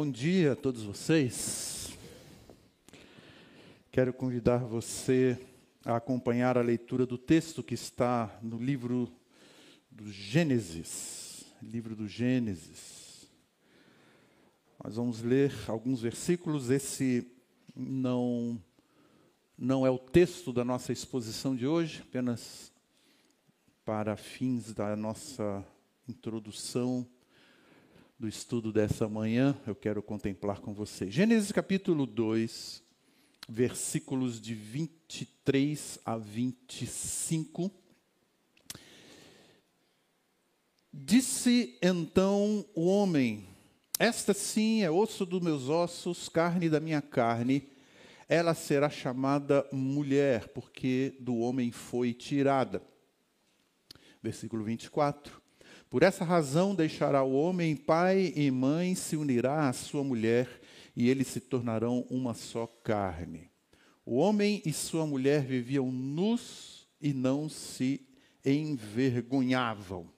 Bom dia a todos vocês. Quero convidar você a acompanhar a leitura do texto que está no livro do Gênesis. Livro do Gênesis. Nós vamos ler alguns versículos. Esse não não é o texto da nossa exposição de hoje, apenas para fins da nossa introdução do estudo dessa manhã, eu quero contemplar com você. Gênesis capítulo 2, versículos de 23 a 25. Disse então o homem: Esta sim é osso dos meus ossos, carne da minha carne. Ela será chamada mulher, porque do homem foi tirada. Versículo 24. Por essa razão deixará o homem pai e mãe, se unirá à sua mulher, e eles se tornarão uma só carne. O homem e sua mulher viviam nus e não se envergonhavam.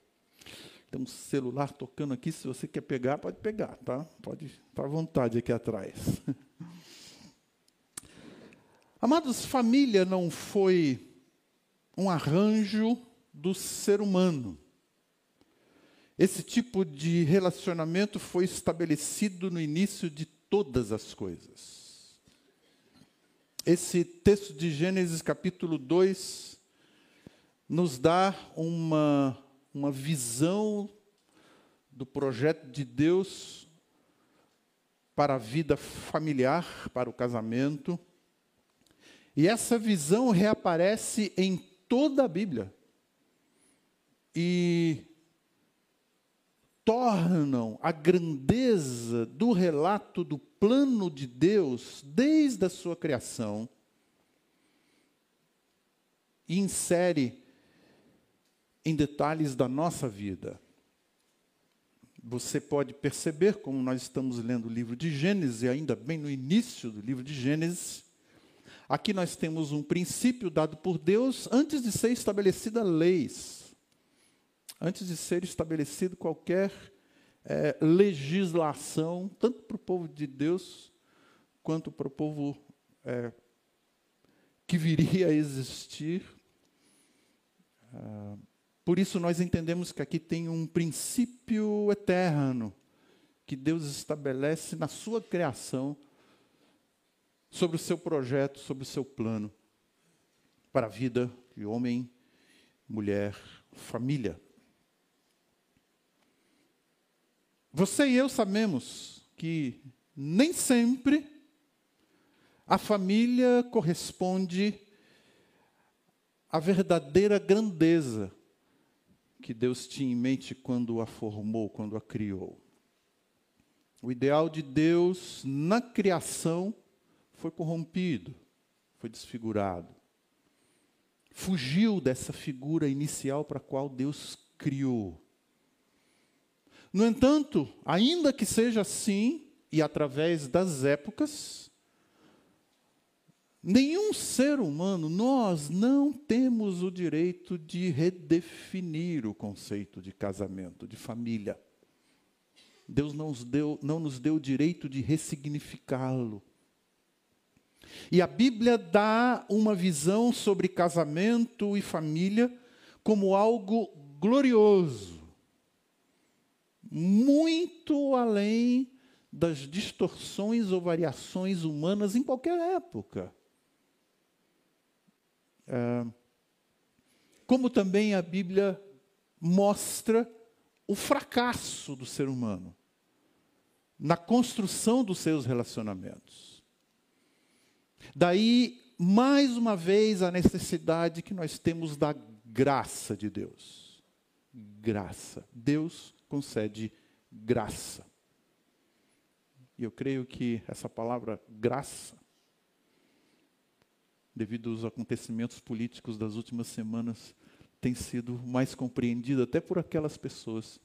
Tem um celular tocando aqui, se você quer pegar, pode pegar, tá? Pode estar à vontade aqui atrás. Amados, família não foi um arranjo do ser humano. Esse tipo de relacionamento foi estabelecido no início de todas as coisas. Esse texto de Gênesis capítulo 2 nos dá uma, uma visão do projeto de Deus para a vida familiar, para o casamento. E essa visão reaparece em toda a Bíblia. E tornam a grandeza do relato do plano de Deus desde a sua criação e insere em detalhes da nossa vida. Você pode perceber, como nós estamos lendo o livro de Gênesis, ainda bem no início do livro de Gênesis, aqui nós temos um princípio dado por Deus antes de ser estabelecida leis antes de ser estabelecido qualquer é, legislação, tanto para o povo de Deus, quanto para o povo é, que viria a existir. Ah, por isso, nós entendemos que aqui tem um princípio eterno que Deus estabelece na sua criação sobre o seu projeto, sobre o seu plano para a vida de homem, mulher, família. Você e eu sabemos que nem sempre a família corresponde à verdadeira grandeza que Deus tinha em mente quando a formou, quando a criou. O ideal de Deus na criação foi corrompido, foi desfigurado. Fugiu dessa figura inicial para a qual Deus criou. No entanto, ainda que seja assim, e através das épocas, nenhum ser humano, nós não temos o direito de redefinir o conceito de casamento, de família. Deus não nos deu, não nos deu o direito de ressignificá-lo. E a Bíblia dá uma visão sobre casamento e família como algo glorioso muito além das distorções ou variações humanas em qualquer época. É, como também a Bíblia mostra o fracasso do ser humano na construção dos seus relacionamentos. Daí, mais uma vez, a necessidade que nós temos da graça de Deus. Graça. Deus concede graça. E eu creio que essa palavra graça, devido aos acontecimentos políticos das últimas semanas, tem sido mais compreendida até por aquelas pessoas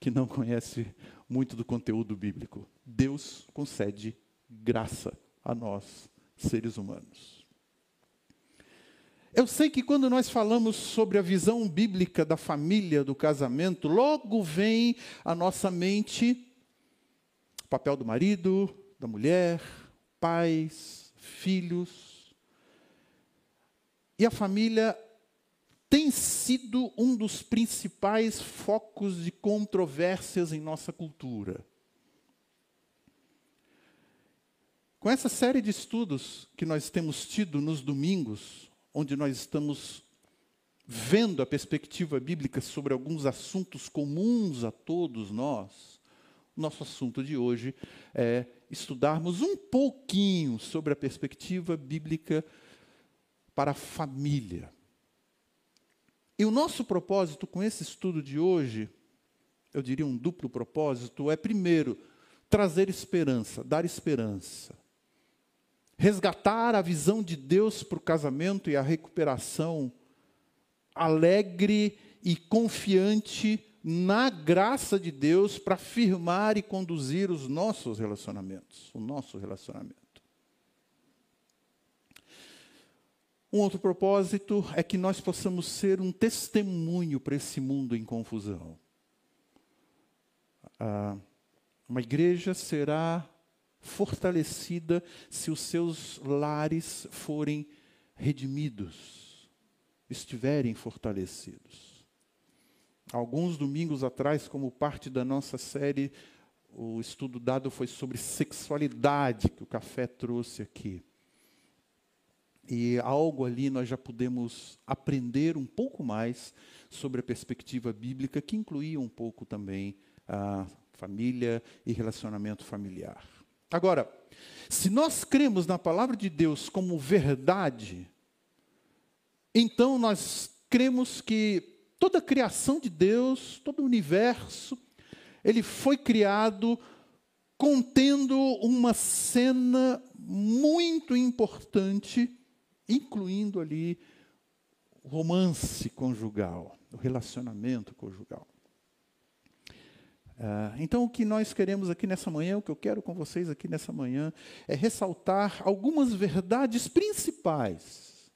que não conhecem muito do conteúdo bíblico. Deus concede graça a nós, seres humanos. Eu sei que quando nós falamos sobre a visão bíblica da família, do casamento, logo vem à nossa mente o papel do marido, da mulher, pais, filhos. E a família tem sido um dos principais focos de controvérsias em nossa cultura. Com essa série de estudos que nós temos tido nos domingos, onde nós estamos vendo a perspectiva bíblica sobre alguns assuntos comuns a todos nós, nosso assunto de hoje é estudarmos um pouquinho sobre a perspectiva bíblica para a família. E o nosso propósito com esse estudo de hoje, eu diria um duplo propósito, é primeiro trazer esperança, dar esperança resgatar a visão de Deus para o casamento e a recuperação, alegre e confiante na graça de Deus para firmar e conduzir os nossos relacionamentos, o nosso relacionamento. Um outro propósito é que nós possamos ser um testemunho para esse mundo em confusão. Ah, uma igreja será fortalecida se os seus lares forem redimidos, estiverem fortalecidos. Alguns domingos atrás, como parte da nossa série, o estudo dado foi sobre sexualidade, que o café trouxe aqui. E algo ali nós já pudemos aprender um pouco mais sobre a perspectiva bíblica, que incluía um pouco também a família e relacionamento familiar. Agora, se nós cremos na palavra de Deus como verdade, então nós cremos que toda a criação de Deus, todo o universo, ele foi criado contendo uma cena muito importante, incluindo ali o romance conjugal, o relacionamento conjugal. Uh, então, o que nós queremos aqui nessa manhã, o que eu quero com vocês aqui nessa manhã, é ressaltar algumas verdades principais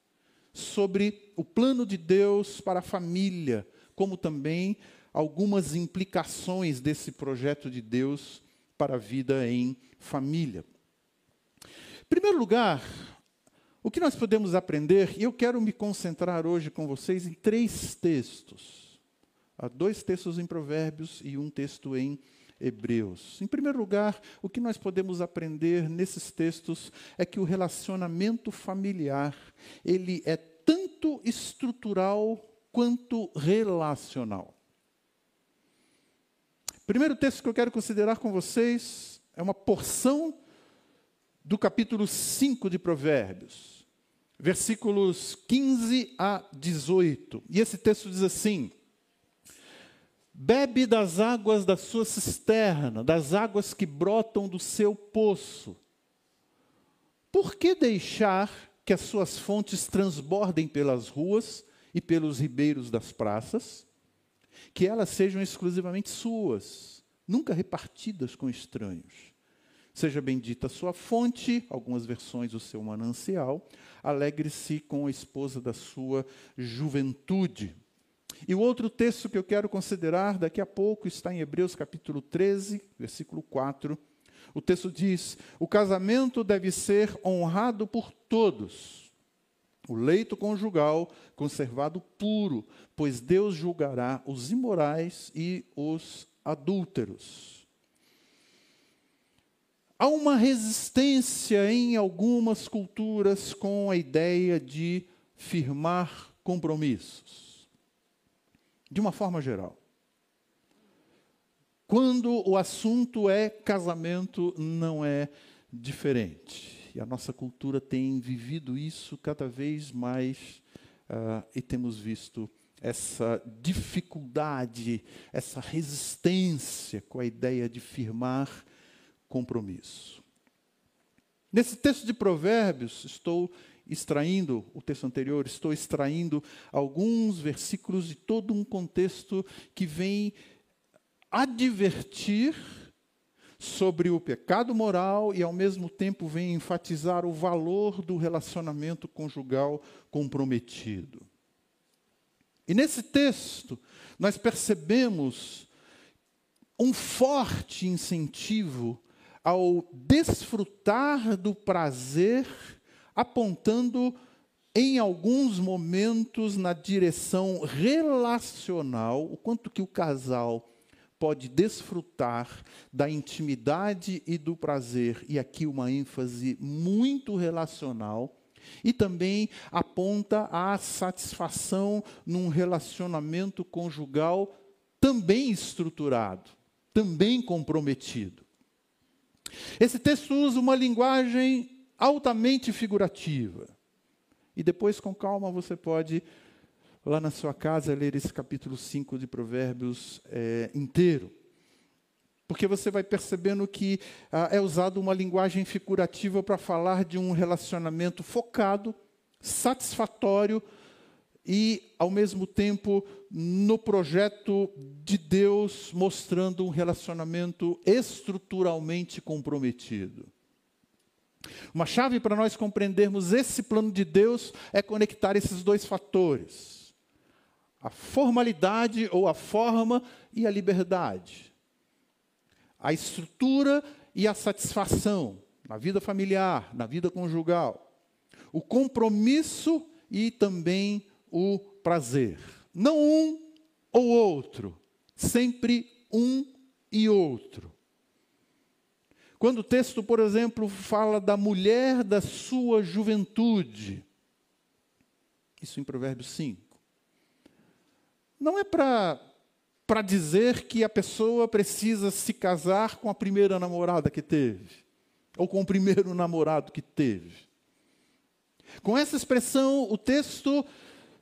sobre o plano de Deus para a família, como também algumas implicações desse projeto de Deus para a vida em família. Em primeiro lugar, o que nós podemos aprender, e eu quero me concentrar hoje com vocês em três textos Há dois textos em Provérbios e um texto em Hebreus. Em primeiro lugar, o que nós podemos aprender nesses textos é que o relacionamento familiar, ele é tanto estrutural quanto relacional. Primeiro texto que eu quero considerar com vocês é uma porção do capítulo 5 de Provérbios, versículos 15 a 18. E esse texto diz assim: Bebe das águas da sua cisterna, das águas que brotam do seu poço. Por que deixar que as suas fontes transbordem pelas ruas e pelos ribeiros das praças? Que elas sejam exclusivamente suas, nunca repartidas com estranhos. Seja bendita a sua fonte, algumas versões o seu manancial, alegre-se com a esposa da sua juventude. E o outro texto que eu quero considerar daqui a pouco está em Hebreus capítulo 13, versículo 4. O texto diz: O casamento deve ser honrado por todos, o leito conjugal conservado puro, pois Deus julgará os imorais e os adúlteros. Há uma resistência em algumas culturas com a ideia de firmar compromissos de uma forma geral. Quando o assunto é casamento, não é diferente. E a nossa cultura tem vivido isso cada vez mais uh, e temos visto essa dificuldade, essa resistência com a ideia de firmar compromisso. Nesse texto de Provérbios, estou extraindo o texto anterior, estou extraindo alguns versículos de todo um contexto que vem advertir sobre o pecado moral e, ao mesmo tempo, vem enfatizar o valor do relacionamento conjugal comprometido. E nesse texto, nós percebemos um forte incentivo ao desfrutar do prazer, apontando em alguns momentos na direção relacional, o quanto que o casal pode desfrutar da intimidade e do prazer, e aqui uma ênfase muito relacional, e também aponta à satisfação num relacionamento conjugal também estruturado, também comprometido. Esse texto usa uma linguagem altamente figurativa. E depois, com calma, você pode lá na sua casa ler esse capítulo 5 de Provérbios é, inteiro. Porque você vai percebendo que ah, é usado uma linguagem figurativa para falar de um relacionamento focado, satisfatório e, ao mesmo tempo, no projeto de Deus, mostrando um relacionamento estruturalmente comprometido. Uma chave para nós compreendermos esse plano de Deus é conectar esses dois fatores a formalidade ou a forma e a liberdade. A estrutura e a satisfação na vida familiar, na vida conjugal. O compromisso e também o prazer. Não um ou outro, sempre um e outro. Quando o texto, por exemplo, fala da mulher da sua juventude, isso em Provérbios 5, não é para dizer que a pessoa precisa se casar com a primeira namorada que teve, ou com o primeiro namorado que teve. Com essa expressão, o texto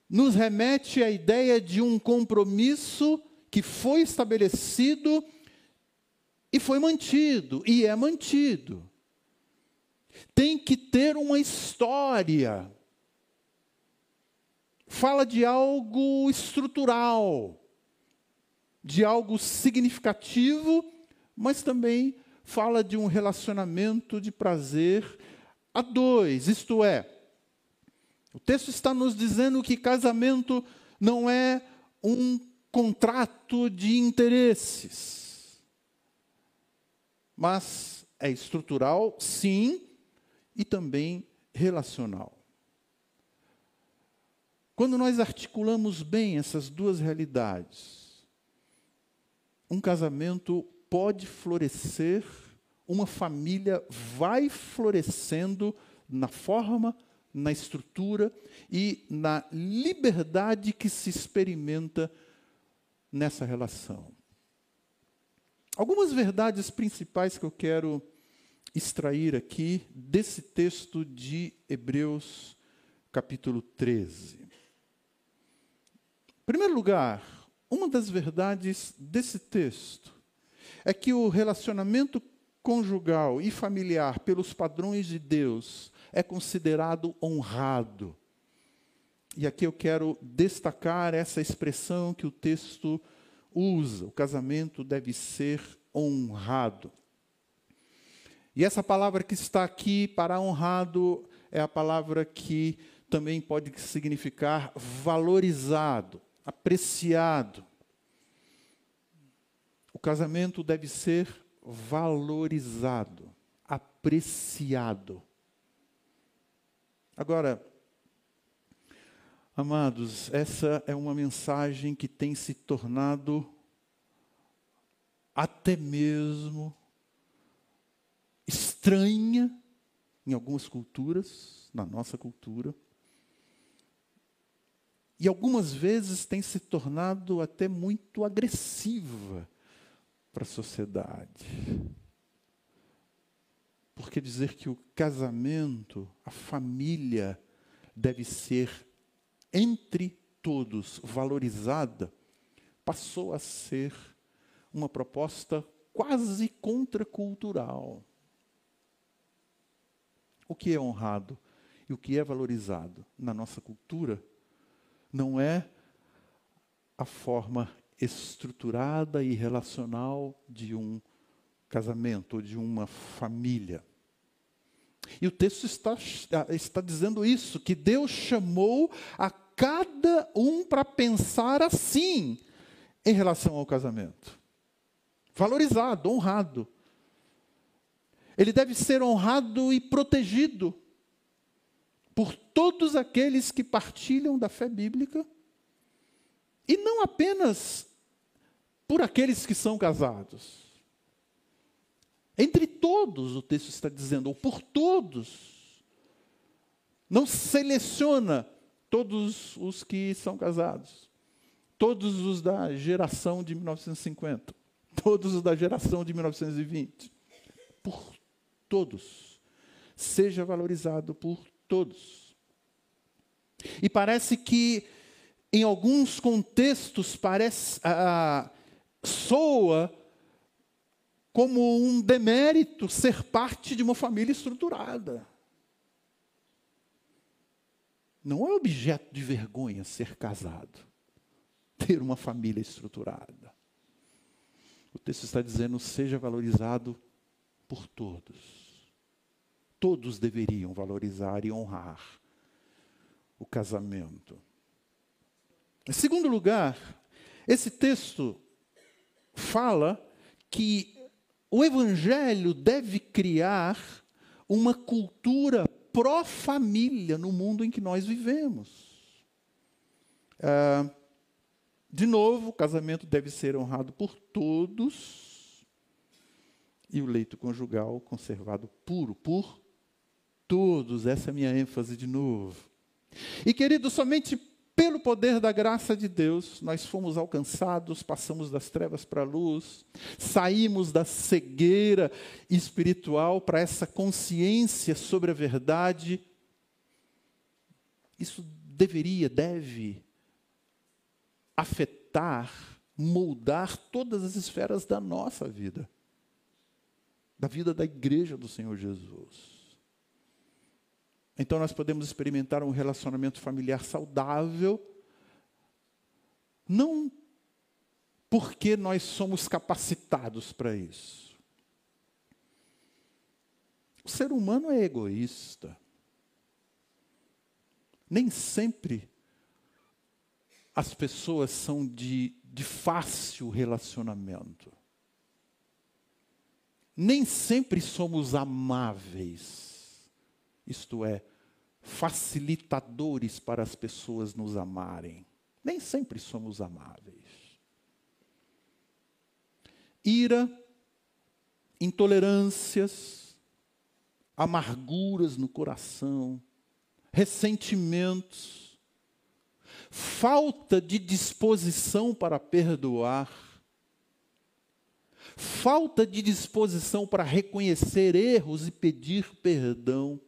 nos remete à ideia de um compromisso que foi estabelecido e foi mantido, e é mantido. Tem que ter uma história. Fala de algo estrutural, de algo significativo, mas também fala de um relacionamento de prazer a dois, isto é, o texto está nos dizendo que casamento não é um contrato de interesses, mas é estrutural, sim, e também relacional. Quando nós articulamos bem essas duas realidades, um casamento pode florescer, uma família vai florescendo na forma, na estrutura e na liberdade que se experimenta nessa relação. Algumas verdades principais que eu quero extrair aqui desse texto de Hebreus, capítulo 13. Em primeiro lugar, uma das verdades desse texto é que o relacionamento conjugal e familiar, pelos padrões de Deus, é considerado honrado. E aqui eu quero destacar essa expressão que o texto usa: o casamento deve ser honrado. E essa palavra que está aqui para honrado é a palavra que também pode significar valorizado apreciado. O casamento deve ser valorizado, apreciado. Agora, amados, essa é uma mensagem que tem se tornado até mesmo estranha em algumas culturas, na nossa cultura e algumas vezes tem se tornado até muito agressiva para a sociedade. Porque dizer que o casamento, a família, deve ser entre todos valorizada, passou a ser uma proposta quase contracultural. O que é honrado e o que é valorizado na nossa cultura não é a forma estruturada e relacional de um casamento, ou de uma família. E o texto está, está dizendo isso, que Deus chamou a cada um para pensar assim em relação ao casamento. Valorizado, honrado. ele deve ser honrado e protegido por todos aqueles que partilham da fé bíblica, e não apenas por aqueles que são casados. Entre todos, o texto está dizendo, ou por todos. Não seleciona todos os que são casados, todos os da geração de 1950, todos os da geração de 1920. Por todos. Seja valorizado por todos. E parece que, em alguns contextos, parece, ah, soa como um demérito ser parte de uma família estruturada. Não é objeto de vergonha ser casado, ter uma família estruturada. O texto está dizendo: seja valorizado por todos. Todos deveriam valorizar e honrar o casamento. Em segundo lugar, esse texto fala que o Evangelho deve criar uma cultura pró-família no mundo em que nós vivemos. Ah, de novo, o casamento deve ser honrado por todos e o leito conjugal conservado puro por todos. Essa é a minha ênfase de novo. E querido, somente pelo poder da graça de Deus, nós fomos alcançados, passamos das trevas para a luz, saímos da cegueira espiritual para essa consciência sobre a verdade. Isso deveria, deve afetar, moldar todas as esferas da nossa vida, da vida da igreja do Senhor Jesus. Então nós podemos experimentar um relacionamento familiar saudável, não porque nós somos capacitados para isso. O ser humano é egoísta. Nem sempre as pessoas são de, de fácil relacionamento. Nem sempre somos amáveis. Isto é, facilitadores para as pessoas nos amarem. Nem sempre somos amáveis. Ira, intolerâncias, amarguras no coração, ressentimentos, falta de disposição para perdoar, falta de disposição para reconhecer erros e pedir perdão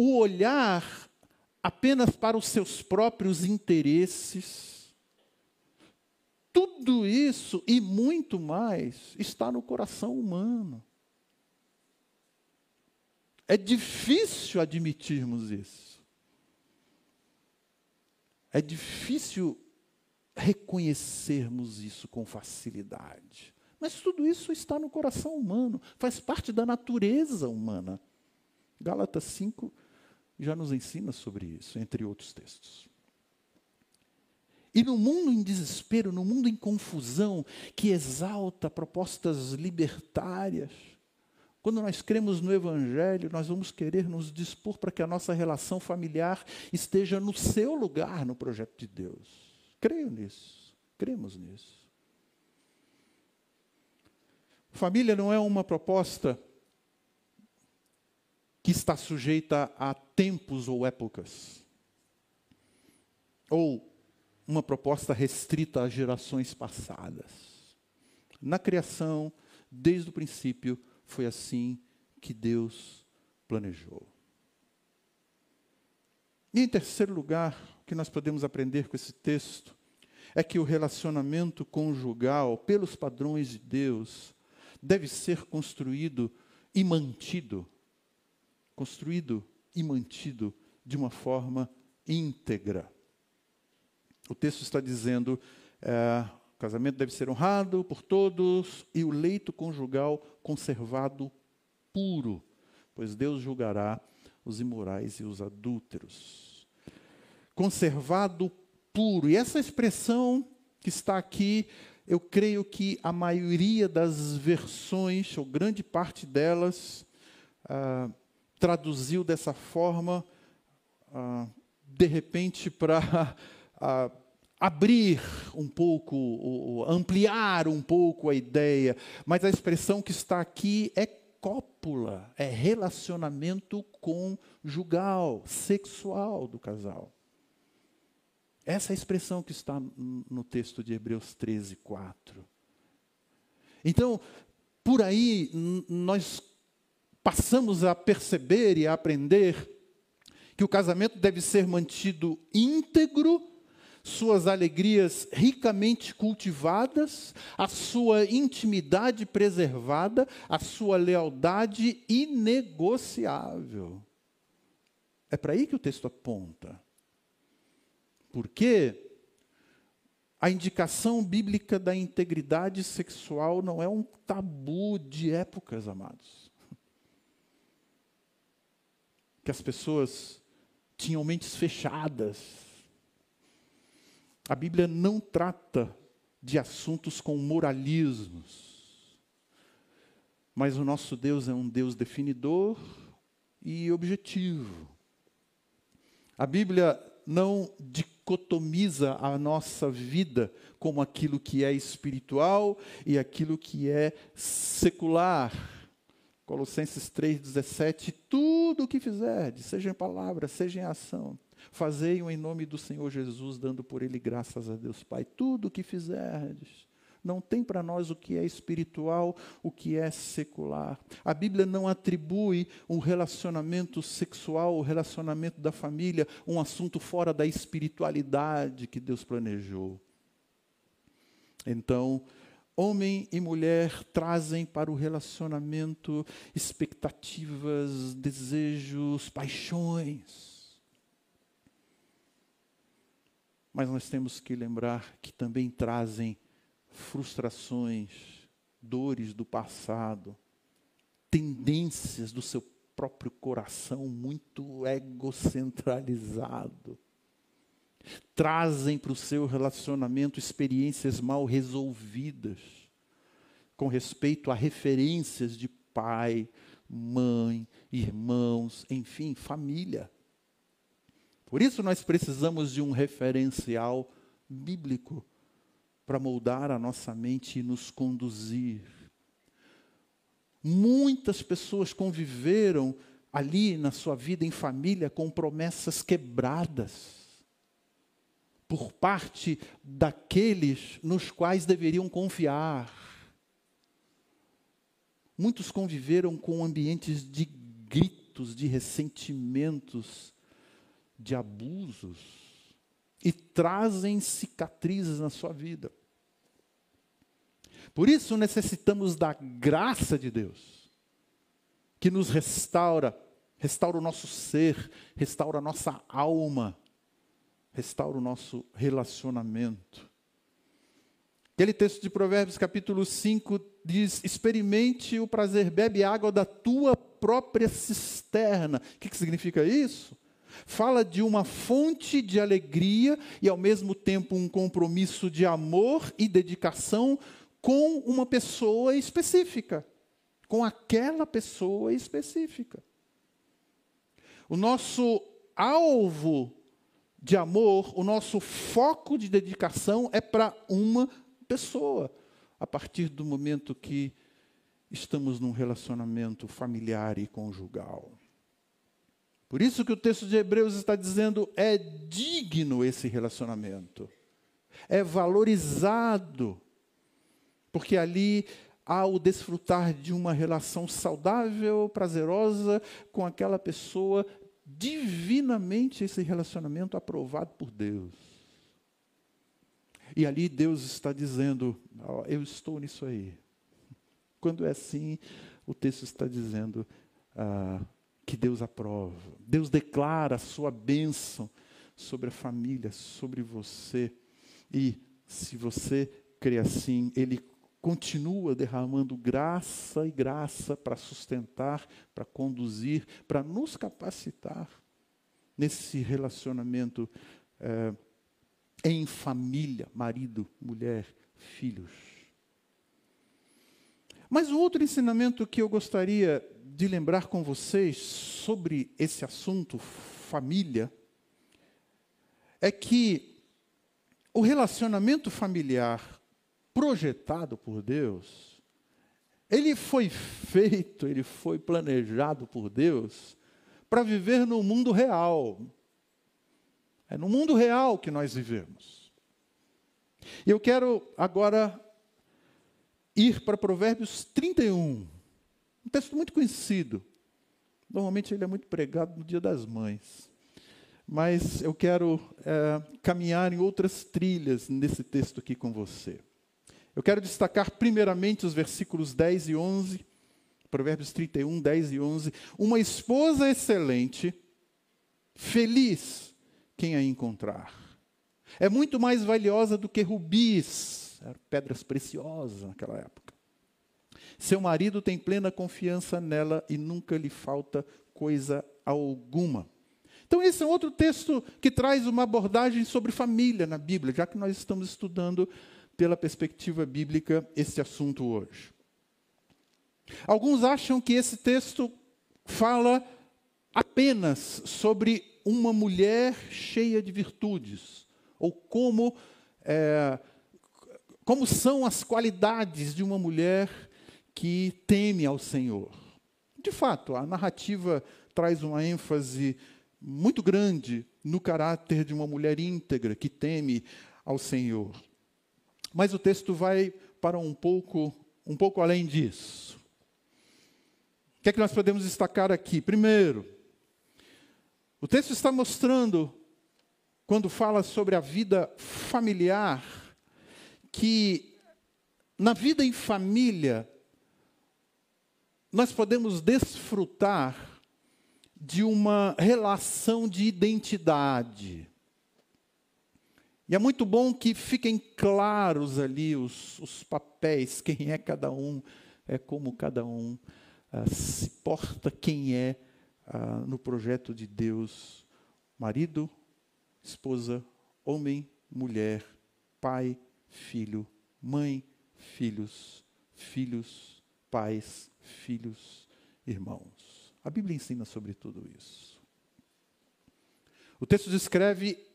o olhar apenas para os seus próprios interesses. Tudo isso e muito mais está no coração humano. É difícil admitirmos isso. É difícil reconhecermos isso com facilidade. Mas tudo isso está no coração humano, faz parte da natureza humana. Gálatas 5 já nos ensina sobre isso, entre outros textos. E no mundo em desespero, no mundo em confusão, que exalta propostas libertárias, quando nós cremos no Evangelho, nós vamos querer nos dispor para que a nossa relação familiar esteja no seu lugar no projeto de Deus. Creio nisso, cremos nisso. Família não é uma proposta que está sujeita a tempos ou épocas. Ou uma proposta restrita às gerações passadas. Na criação, desde o princípio, foi assim que Deus planejou. E em terceiro lugar, o que nós podemos aprender com esse texto é que o relacionamento conjugal, pelos padrões de Deus, deve ser construído e mantido construído e mantido de uma forma íntegra. O texto está dizendo: é, o casamento deve ser honrado por todos e o leito conjugal conservado puro, pois Deus julgará os imorais e os adúlteros. Conservado puro. E essa expressão que está aqui eu creio que a maioria das versões, ou grande parte delas, ah, traduziu dessa forma, ah, de repente, para ah, abrir um pouco, ou, ampliar um pouco a ideia, mas a expressão que está aqui é cópula, é relacionamento conjugal, sexual do casal. Essa é a expressão que está no texto de Hebreus 13, 4. Então, por aí, nós passamos a perceber e a aprender que o casamento deve ser mantido íntegro, suas alegrias ricamente cultivadas, a sua intimidade preservada, a sua lealdade inegociável. É para aí que o texto aponta. Porque a indicação bíblica da integridade sexual não é um tabu de épocas, amados. Que as pessoas tinham mentes fechadas. A Bíblia não trata de assuntos com moralismos. Mas o nosso Deus é um Deus definidor e objetivo. A Bíblia não dicotomiza a nossa vida como aquilo que é espiritual e aquilo que é secular. Colossenses 3,17: Tudo o que fizerdes, seja em palavra, seja em ação, fazei-o em nome do Senhor Jesus, dando por ele graças a Deus Pai. Tudo o que fizerdes não tem para nós o que é espiritual, o que é secular. A Bíblia não atribui um relacionamento sexual, o relacionamento da família, um assunto fora da espiritualidade que Deus planejou. Então, homem e mulher trazem para o relacionamento expectativas, desejos, paixões. Mas nós temos que lembrar que também trazem frustrações, dores do passado, tendências do seu próprio coração muito egocentralizado. Trazem para o seu relacionamento experiências mal resolvidas, com respeito a referências de pai, mãe, irmãos, enfim, família. Por isso nós precisamos de um referencial bíblico para moldar a nossa mente e nos conduzir. Muitas pessoas conviveram ali na sua vida em família com promessas quebradas por parte daqueles nos quais deveriam confiar. Muitos conviveram com ambientes de gritos, de ressentimentos, de abusos e trazem cicatrizes na sua vida. Por isso necessitamos da graça de Deus, que nos restaura, restaura o nosso ser, restaura a nossa alma, restaura o nosso relacionamento. Aquele texto de Provérbios, capítulo 5, diz: experimente o prazer, bebe água da tua própria cisterna. O que, que significa isso? Fala de uma fonte de alegria e, ao mesmo tempo, um compromisso de amor e dedicação com uma pessoa específica, com aquela pessoa específica. O nosso alvo de amor, o nosso foco de dedicação é para uma pessoa, a partir do momento que estamos num relacionamento familiar e conjugal. Por isso que o texto de Hebreus está dizendo é digno esse relacionamento. É valorizado porque ali há o desfrutar de uma relação saudável, prazerosa com aquela pessoa, divinamente esse relacionamento aprovado por Deus. E ali Deus está dizendo: oh, Eu estou nisso aí. Quando é assim, o texto está dizendo ah, que Deus aprova. Deus declara a sua bênção sobre a família, sobre você. E se você crê assim, Ele continua derramando graça e graça para sustentar, para conduzir, para nos capacitar nesse relacionamento é, em família, marido, mulher, filhos. Mas o outro ensinamento que eu gostaria de lembrar com vocês sobre esse assunto, família, é que o relacionamento familiar projetado por Deus, ele foi feito, ele foi planejado por Deus para viver no mundo real. É no mundo real que nós vivemos. E eu quero agora ir para Provérbios 31, um texto muito conhecido. Normalmente ele é muito pregado no Dia das Mães. Mas eu quero é, caminhar em outras trilhas nesse texto aqui com você. Eu quero destacar primeiramente os versículos 10 e 11, Provérbios 31, 10 e 11. Uma esposa excelente, feliz quem a encontrar. É muito mais valiosa do que rubis, pedras preciosas naquela época. Seu marido tem plena confiança nela e nunca lhe falta coisa alguma. Então, esse é outro texto que traz uma abordagem sobre família na Bíblia, já que nós estamos estudando pela perspectiva bíblica esse assunto hoje. Alguns acham que esse texto fala apenas sobre uma mulher cheia de virtudes, ou como, é, como são as qualidades de uma mulher que teme ao Senhor. De fato, a narrativa traz uma ênfase muito grande no caráter de uma mulher íntegra que teme ao Senhor. Mas o texto vai para um pouco, um pouco além disso. O que é que nós podemos destacar aqui? Primeiro, o texto está mostrando, quando fala sobre a vida familiar, que na vida em família, nós podemos desfrutar de uma relação de identidade. E é muito bom que fiquem claros ali os, os papéis, quem é cada um, é como cada um uh, se porta, quem é ah, no projeto de Deus: marido, esposa, homem, mulher, pai, filho, mãe, filhos, filhos, pais, filhos, irmãos. A Bíblia ensina sobre tudo isso. O texto descreve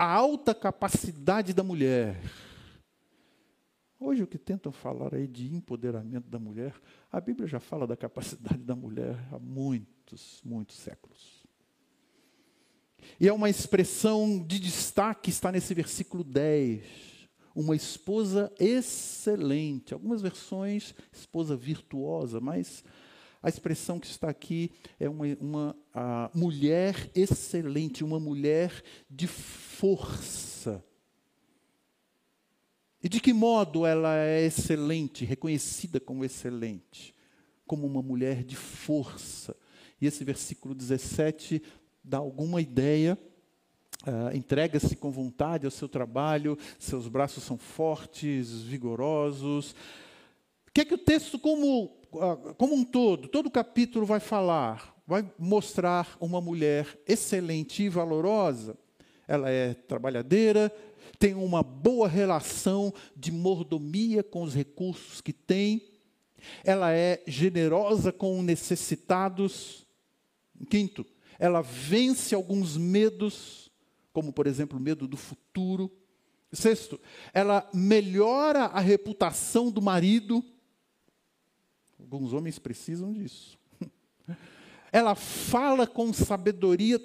a alta capacidade da mulher. Hoje, o que tentam falar aí de empoderamento da mulher, a Bíblia já fala da capacidade da mulher há muito muitos, muitos séculos. E é uma expressão de destaque, está nesse versículo 10. Uma esposa excelente. Algumas versões, esposa virtuosa, mas a expressão que está aqui é uma, uma mulher excelente, uma mulher de força. E de que modo ela é excelente, reconhecida como excelente? Como uma mulher de força, e esse versículo 17 dá alguma ideia. Uh, entrega-se com vontade ao seu trabalho, seus braços são fortes, vigorosos. O que é que o texto, como, como um todo, todo capítulo vai falar? Vai mostrar uma mulher excelente e valorosa. Ela é trabalhadeira, tem uma boa relação de mordomia com os recursos que tem, ela é generosa com necessitados, Quinto, ela vence alguns medos, como por exemplo o medo do futuro. Sexto, ela melhora a reputação do marido. Alguns homens precisam disso. Ela fala com sabedoria.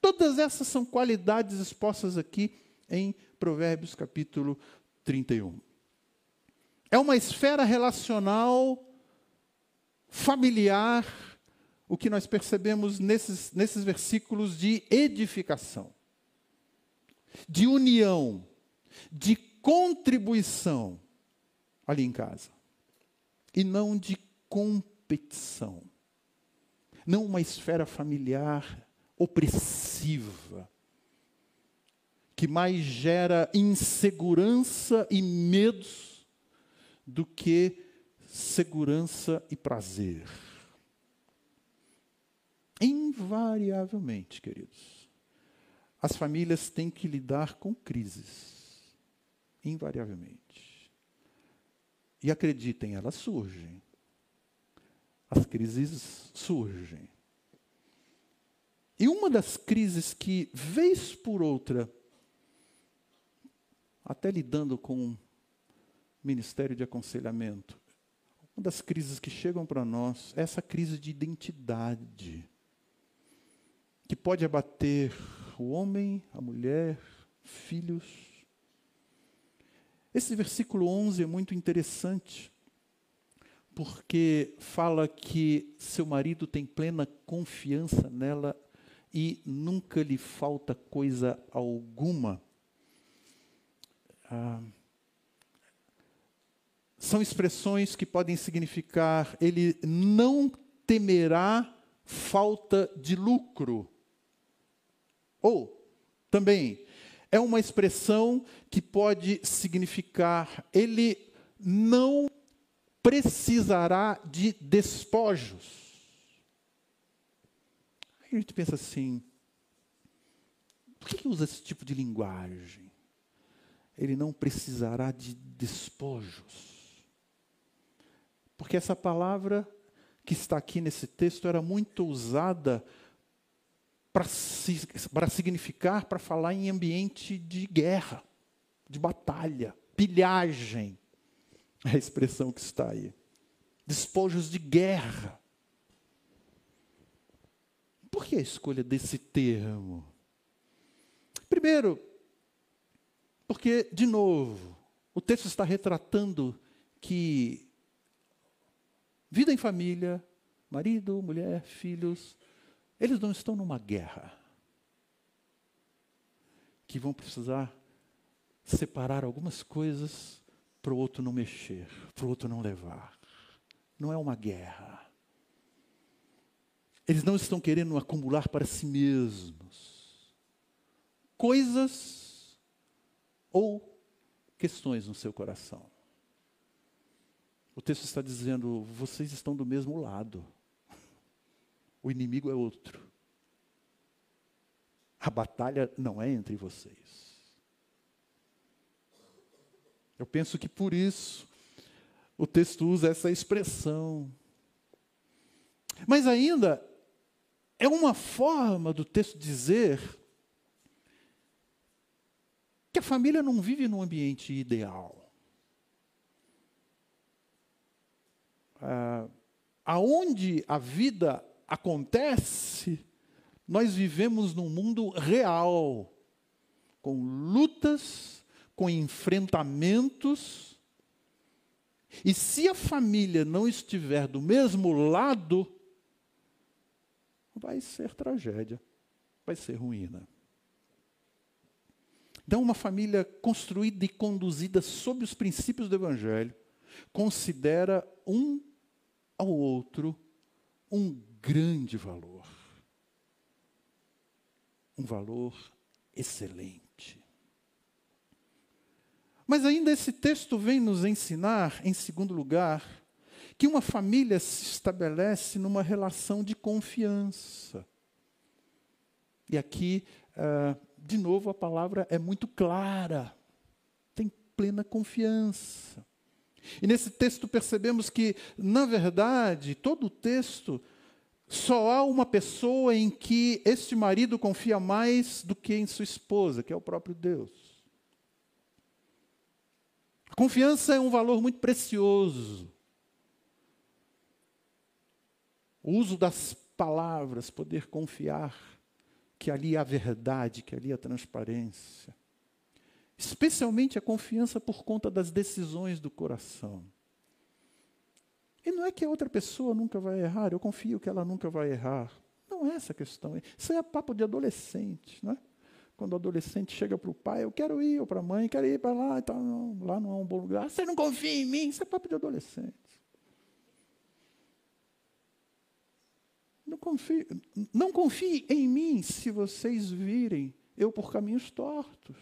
Todas essas são qualidades expostas aqui em Provérbios capítulo 31. É uma esfera relacional, familiar, o que nós percebemos nesses, nesses versículos de edificação, de união, de contribuição ali em casa, e não de competição. Não uma esfera familiar opressiva, que mais gera insegurança e medos do que segurança e prazer. Invariavelmente, queridos, as famílias têm que lidar com crises, invariavelmente. E acreditem, elas surgem. As crises surgem. E uma das crises que, vez por outra, até lidando com ministério de aconselhamento, uma das crises que chegam para nós é essa crise de identidade, que pode abater o homem, a mulher, filhos. Esse versículo 11 é muito interessante, porque fala que seu marido tem plena confiança nela e nunca lhe falta coisa alguma. Ah, são expressões que podem significar ele não temerá falta de lucro. Ou, também, é uma expressão que pode significar ele não precisará de despojos. Aí a gente pensa assim: por que usa esse tipo de linguagem? Ele não precisará de despojos. Porque essa palavra que está aqui nesse texto era muito usada para significar, para falar em ambiente de guerra, de batalha, pilhagem. É a expressão que está aí. Despojos de guerra. Por que a escolha desse termo? Primeiro, porque, de novo, o texto está retratando que Vida em família, marido, mulher, filhos, eles não estão numa guerra. Que vão precisar separar algumas coisas para o outro não mexer, para o outro não levar. Não é uma guerra. Eles não estão querendo acumular para si mesmos coisas ou questões no seu coração. O texto está dizendo: vocês estão do mesmo lado. O inimigo é outro. A batalha não é entre vocês. Eu penso que por isso o texto usa essa expressão. Mas ainda é uma forma do texto dizer que a família não vive num ambiente ideal. ah, aonde a vida acontece, nós vivemos num mundo real, com lutas, com enfrentamentos. E se a família não estiver do mesmo lado, vai ser tragédia, vai ser ruína. Então, uma família construída e conduzida sob os princípios do Evangelho considera um ao outro um grande valor. Um valor excelente. Mas ainda esse texto vem nos ensinar, em segundo lugar, que uma família se estabelece numa relação de confiança. E aqui, uh, de novo, a palavra é muito clara. Tem plena confiança. E nesse texto percebemos que, na verdade, todo o texto só há uma pessoa em que este marido confia mais do que em sua esposa, que é o próprio Deus. A confiança é um valor muito precioso. O uso das palavras, poder confiar que ali há verdade, que ali há transparência. Especialmente a confiança por conta das decisões do coração. E não é que a outra pessoa nunca vai errar, eu confio que ela nunca vai errar. Não é essa questão. Isso é papo de adolescente, não é? Quando o adolescente chega para o pai, eu quero ir, ou para a mãe, quero ir para lá, então, não, lá não é um bom lugar. Você não confia em mim? Isso é papo de adolescente. Não confie, não confie em mim se vocês virem eu por caminhos tortos.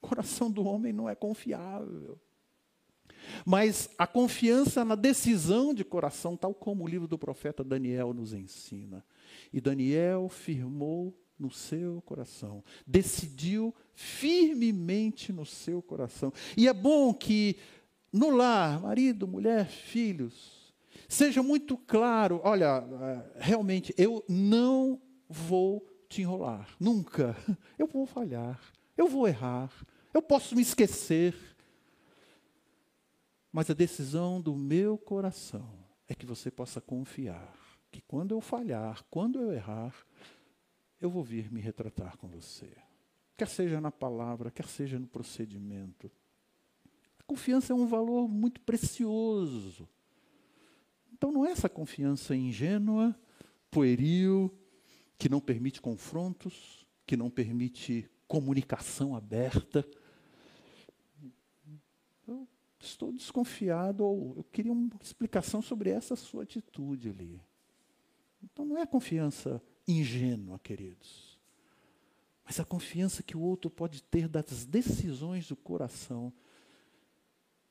O coração do homem não é confiável. Mas a confiança na decisão de coração, tal como o livro do profeta Daniel nos ensina. E Daniel firmou no seu coração. Decidiu firmemente no seu coração. E é bom que no lar, marido, mulher, filhos, seja muito claro: olha, eh, realmente, eu não vou te enrolar, nunca. Eu vou falhar, eu vou errar, eu posso me esquecer. Mas a decisão do meu coração é que você possa confiar que quando eu falhar, quando eu errar, eu vou vir me retratar com você. Quer seja na palavra, quer seja no procedimento. A confiança é um valor muito precioso. Então não é essa confiança ingênua, pueril, que não permite confrontos, que não permite comunicação aberta. Estou desconfiado, ou eu queria uma explicação sobre essa sua atitude ali. Então não é a confiança ingênua, queridos, mas a confiança que o outro pode ter das decisões do coração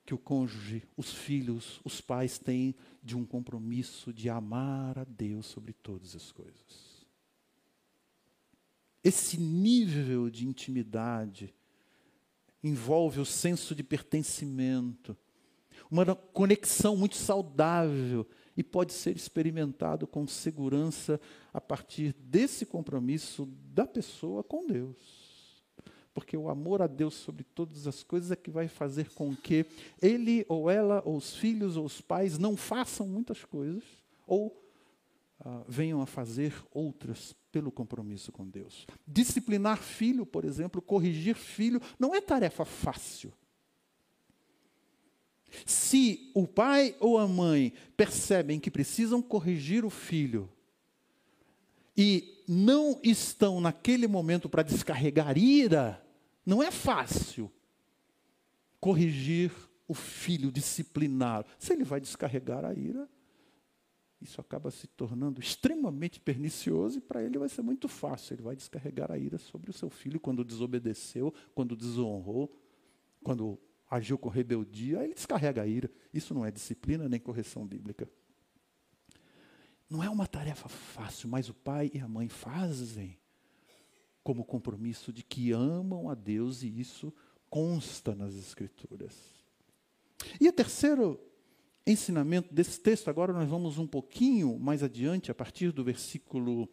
que o cônjuge, os filhos, os pais têm de um compromisso de amar a Deus sobre todas as coisas. Esse nível de intimidade envolve o senso de pertencimento, uma conexão muito saudável e pode ser experimentado com segurança a partir desse compromisso da pessoa com Deus. Porque o amor a Deus sobre todas as coisas é que vai fazer com que ele ou ela, ou os filhos ou os pais, não façam muitas coisas, ou ah, venham a fazer outras pelo compromisso com Deus. Disciplinar filho, por exemplo, corrigir filho, não é tarefa fácil. Se o pai ou a mãe percebem que precisam corrigir o filho e não estão naquele momento para descarregar ira, não é fácil corrigir o filho, disciplinar. Se ele vai descarregar a ira, isso acaba se tornando extremamente pernicioso e para ele vai ser muito fácil. Ele vai descarregar a ira sobre o seu filho quando desobedeceu, quando desonrou, quando agiu com rebeldia, aí ele descarrega a ira. Isso não é disciplina nem correção bíblica. Não é uma tarefa fácil, mas o pai e a mãe fazem como compromisso de que amam a Deus e isso consta nas Escrituras. E o terceiro ensinamento desse texto, agora nós vamos um pouquinho mais adiante, a partir do versículo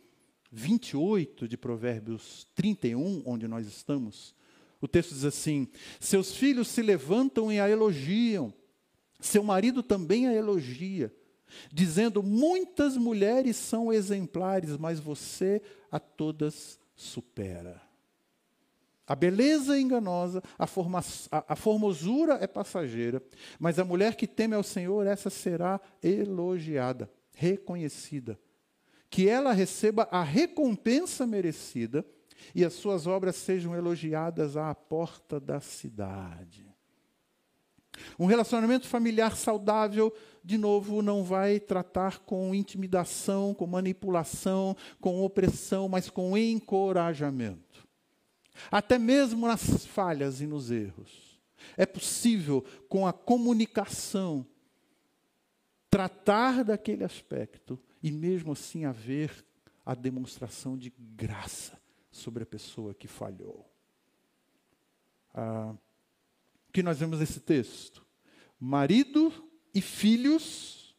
28 de Provérbios 31, onde nós estamos. O texto diz assim: Seus filhos se levantam e a elogiam, seu marido também a elogia, dizendo: Muitas mulheres são exemplares, mas você a todas supera. A beleza é enganosa, a, forma, a, a, formosura é passageira, mas a mulher que teme ao Senhor, essa será elogiada, reconhecida. Que ela receba a recompensa merecida e as suas obras sejam elogiadas à porta da cidade. Um relacionamento familiar saudável, de novo, não vai tratar com intimidação, com manipulação, com opressão, mas com encorajamento. Até mesmo nas falhas e nos erros. É possível, com a comunicação, tratar daquele aspecto e mesmo assim haver a demonstração de graça sobre a pessoa que falhou. Ah, que nós vemos nesse texto? Marido e filhos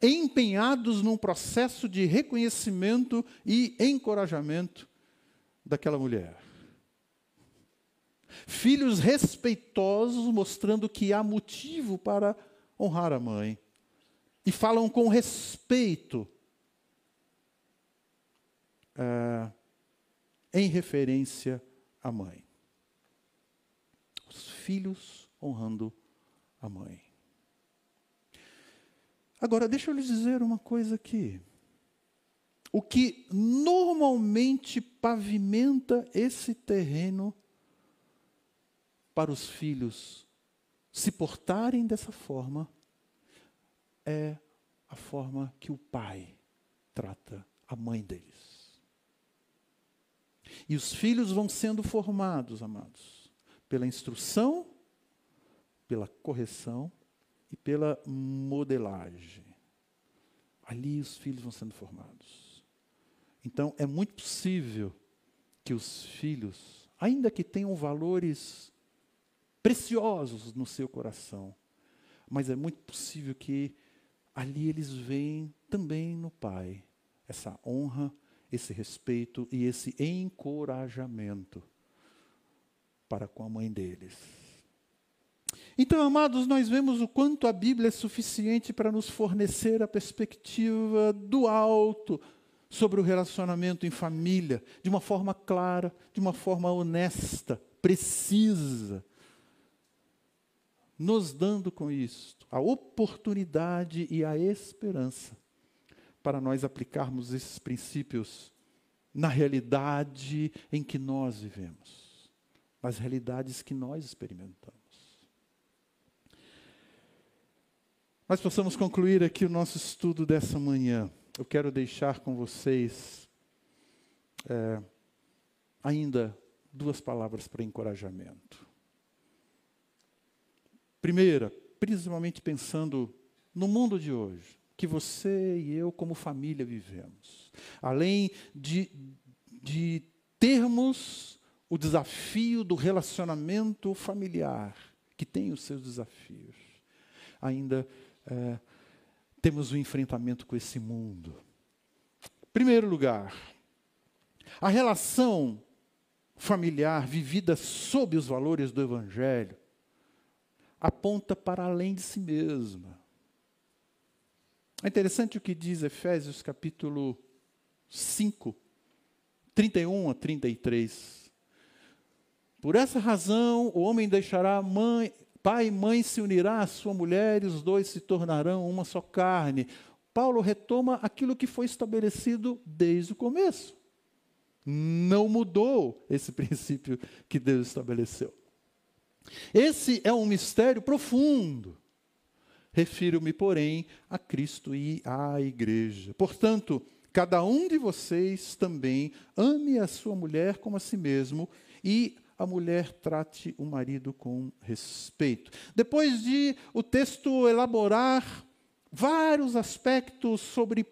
empenhados num processo de reconhecimento e encorajamento daquela mulher. Filhos respeitosos, mostrando que há motivo para honrar a mãe. E falam com respeito. Uh, em referência à mãe. Os filhos honrando a mãe. Agora, deixa eu lhes dizer uma coisa aqui. O que normalmente pavimenta esse terreno para os filhos se portarem dessa forma é a forma que o pai trata a mãe deles. E os filhos vão sendo formados, amados, pela instrução, pela correção e pela modelagem. Ali os filhos vão sendo formados. Então é muito possível que os filhos, ainda que tenham valores preciosos no seu coração, mas é muito possível que ali eles veem também no pai essa honra, esse respeito e esse encorajamento para com a mãe deles. Então, amados, nós vemos o quanto a Bíblia é suficiente para nos fornecer a perspectiva do alto sobre o relacionamento em família, de uma forma clara, de uma forma honesta, precisa, nos dando com isto a oportunidade e a esperança para nós aplicarmos esses princípios na realidade em que nós vivemos, nas realidades que nós experimentamos. Nós possamos concluir aqui o nosso estudo dessa manhã. Eu quero deixar com vocês é, ainda duas palavras para encorajamento. Primeira, principalmente pensando no mundo de hoje, que você e eu, como família, vivemos. Além de, de termos o desafio do relacionamento familiar, que tem os seus desafios, ainda é, temos o um enfrentamento com esse mundo. Primeiro lugar, a relação familiar vivida sob os valores do Evangelho aponta para além de si mesma. É interessante o que diz Efésios capítulo 5, 31 a 33. Por essa razão, o homem deixará mãe, pai e mãe se unirá à sua mulher e os dois se tornarão uma só carne. Paulo retoma aquilo que foi estabelecido desde o começo. Não mudou esse princípio que Deus estabeleceu. Esse é um mistério profundo. Refiro-me, porém, a Cristo e à igreja. Portanto, cada um de vocês também ame a sua mulher como a si mesmo e a mulher trate o marido com respeito. Depois de o texto elaborar vários aspectos sobre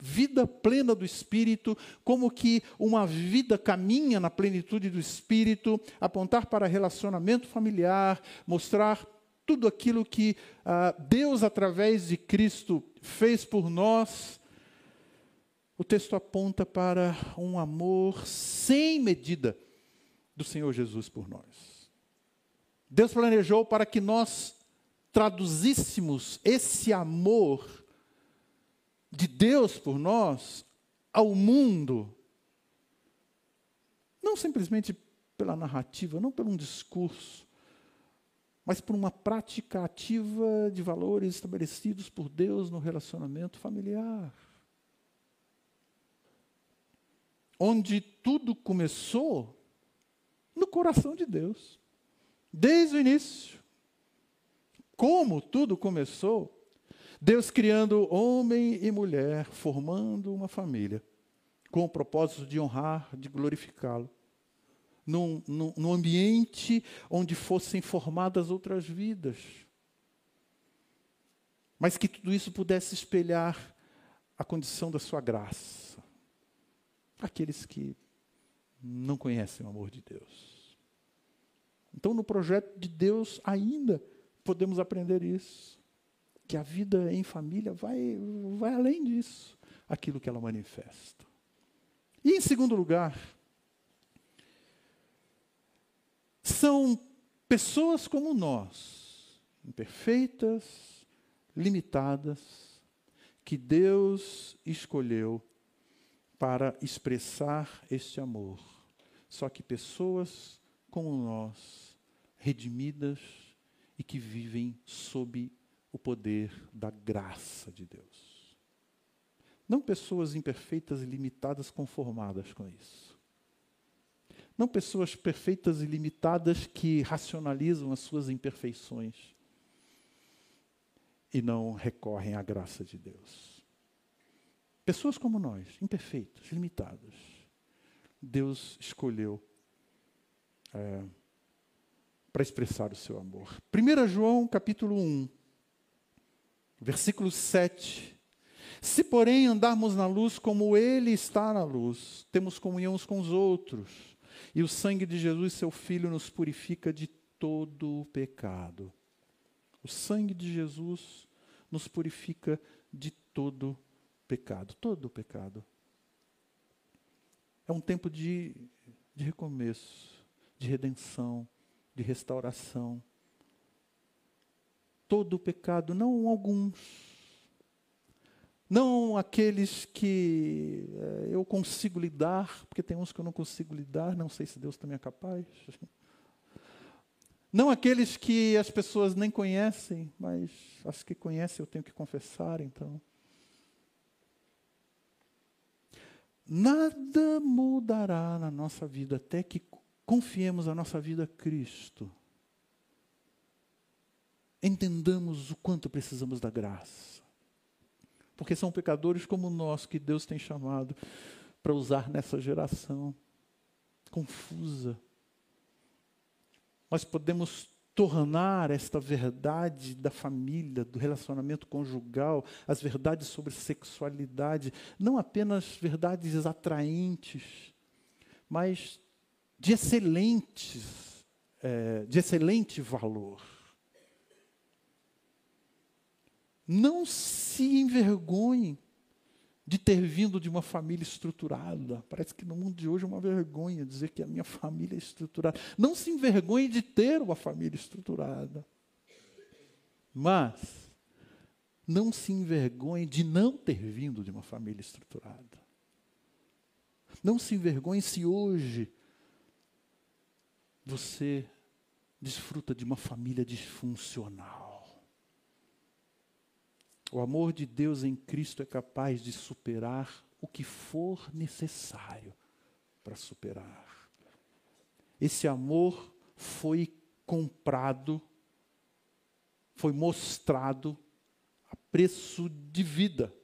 vida plena do Espírito, como que uma vida caminha na plenitude do Espírito, apontar para relacionamento familiar, mostrar tudo aquilo que ah, Deus, através de Cristo, fez por nós. O texto aponta para um amor sem medida do Senhor Jesus por nós. Deus planejou para que nós traduzíssemos esse amor de Deus por nós ao mundo, não simplesmente pela narrativa, não por um discurso, mas por uma prática ativa de valores estabelecidos por Deus no relacionamento familiar. Onde tudo começou no coração de Deus, desde o início. Como tudo começou Deus criando homem e mulher, formando uma família, com o propósito de honrar, de glorificá-lo. Num, num, num, ambiente onde fossem formadas outras vidas. Mas que tudo isso pudesse espelhar a condição da sua graça. Aqueles que não conhecem o amor de Deus. Então, no projeto de Deus, ainda podemos aprender isso que a vida em família vai, vai além disso, aquilo que ela manifesta. E em segundo lugar, são pessoas como nós, imperfeitas, limitadas, que Deus escolheu para expressar este amor. Só que pessoas como nós, redimidas e que vivem sob o poder da graça de Deus. Não pessoas imperfeitas e limitadas conformadas com isso. Não pessoas perfeitas e limitadas que racionalizam as suas imperfeições e não recorrem à graça de Deus. Pessoas como nós, imperfeitas, limitadas, Deus escolheu é, para expressar o seu amor. 1 João capítulo 1, versículo 7, Se, porém, andarmos na luz como Ele está na luz, temos comunhão uns com os outros, e o sangue de Jesus, seu Filho, nos purifica de todo o pecado. O sangue de Jesus nos purifica de todo pecado, todo pecado. É um tempo de, de recomeço, de redenção, de restauração. Todo o pecado, não alguns, não aqueles que é, eu consigo lidar, porque tem uns que eu não consigo lidar, não sei se Deus também é capaz. Não aqueles que as pessoas nem conhecem, mas as que conhecem eu tenho que confessar, então. Nada mudará na nossa vida até que confiemos a nossa vida a Cristo. Entendamos o quanto precisamos da graça porque são pecadores como nós que Deus tem chamado para usar nessa geração confusa. Nós podemos tornar esta verdade da família, do relacionamento conjugal, as verdades sobre sexualidade, não apenas verdades atraentes, mas de excelentes, é, de excelente valor. Não se envergonhe de ter vindo de uma família estruturada. Parece que no mundo de hoje é uma vergonha dizer que a minha família é estruturada. Não se envergonhe de ter uma família estruturada. Mas não se envergonhe de não ter vindo de uma família estruturada. Não se envergonhe se hoje você desfruta de uma família disfuncional. O amor de Deus em Cristo é capaz de superar o que for necessário para superar. Esse amor foi comprado, foi mostrado a preço de vida.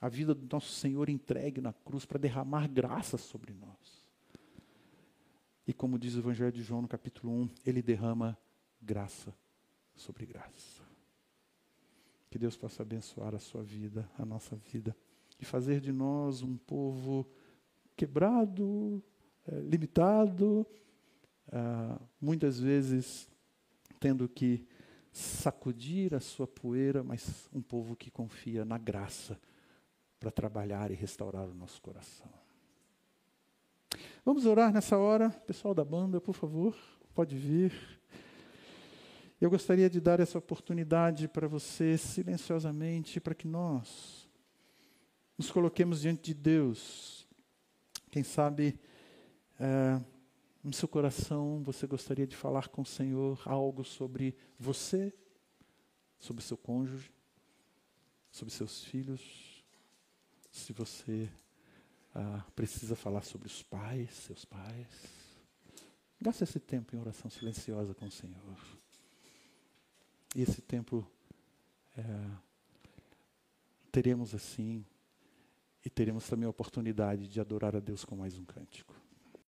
A vida do nosso Senhor entregue na cruz para derramar graça sobre nós. E como diz o Evangelho de João no capítulo 1, ele derrama graça sobre graça. Que Deus possa abençoar a sua vida, a nossa vida, e fazer de nós um povo quebrado, é, limitado, ah, muitas vezes tendo que sacudir a sua poeira, mas um povo que confia na graça para trabalhar e restaurar o nosso coração. Vamos orar nessa hora, pessoal da banda, por favor, pode vir. Eu gostaria de dar essa oportunidade para você, silenciosamente, para que nós nos coloquemos diante de Deus. Quem sabe, é, no seu coração, você gostaria de falar com o Senhor algo sobre você, sobre seu cônjuge, sobre seus filhos. Se você ah, precisa falar sobre os pais, seus pais. Gaste esse tempo em oração silenciosa com o Senhor. E esse tempo é, teremos assim, e teremos também a oportunidade de adorar a Deus com mais um cântico.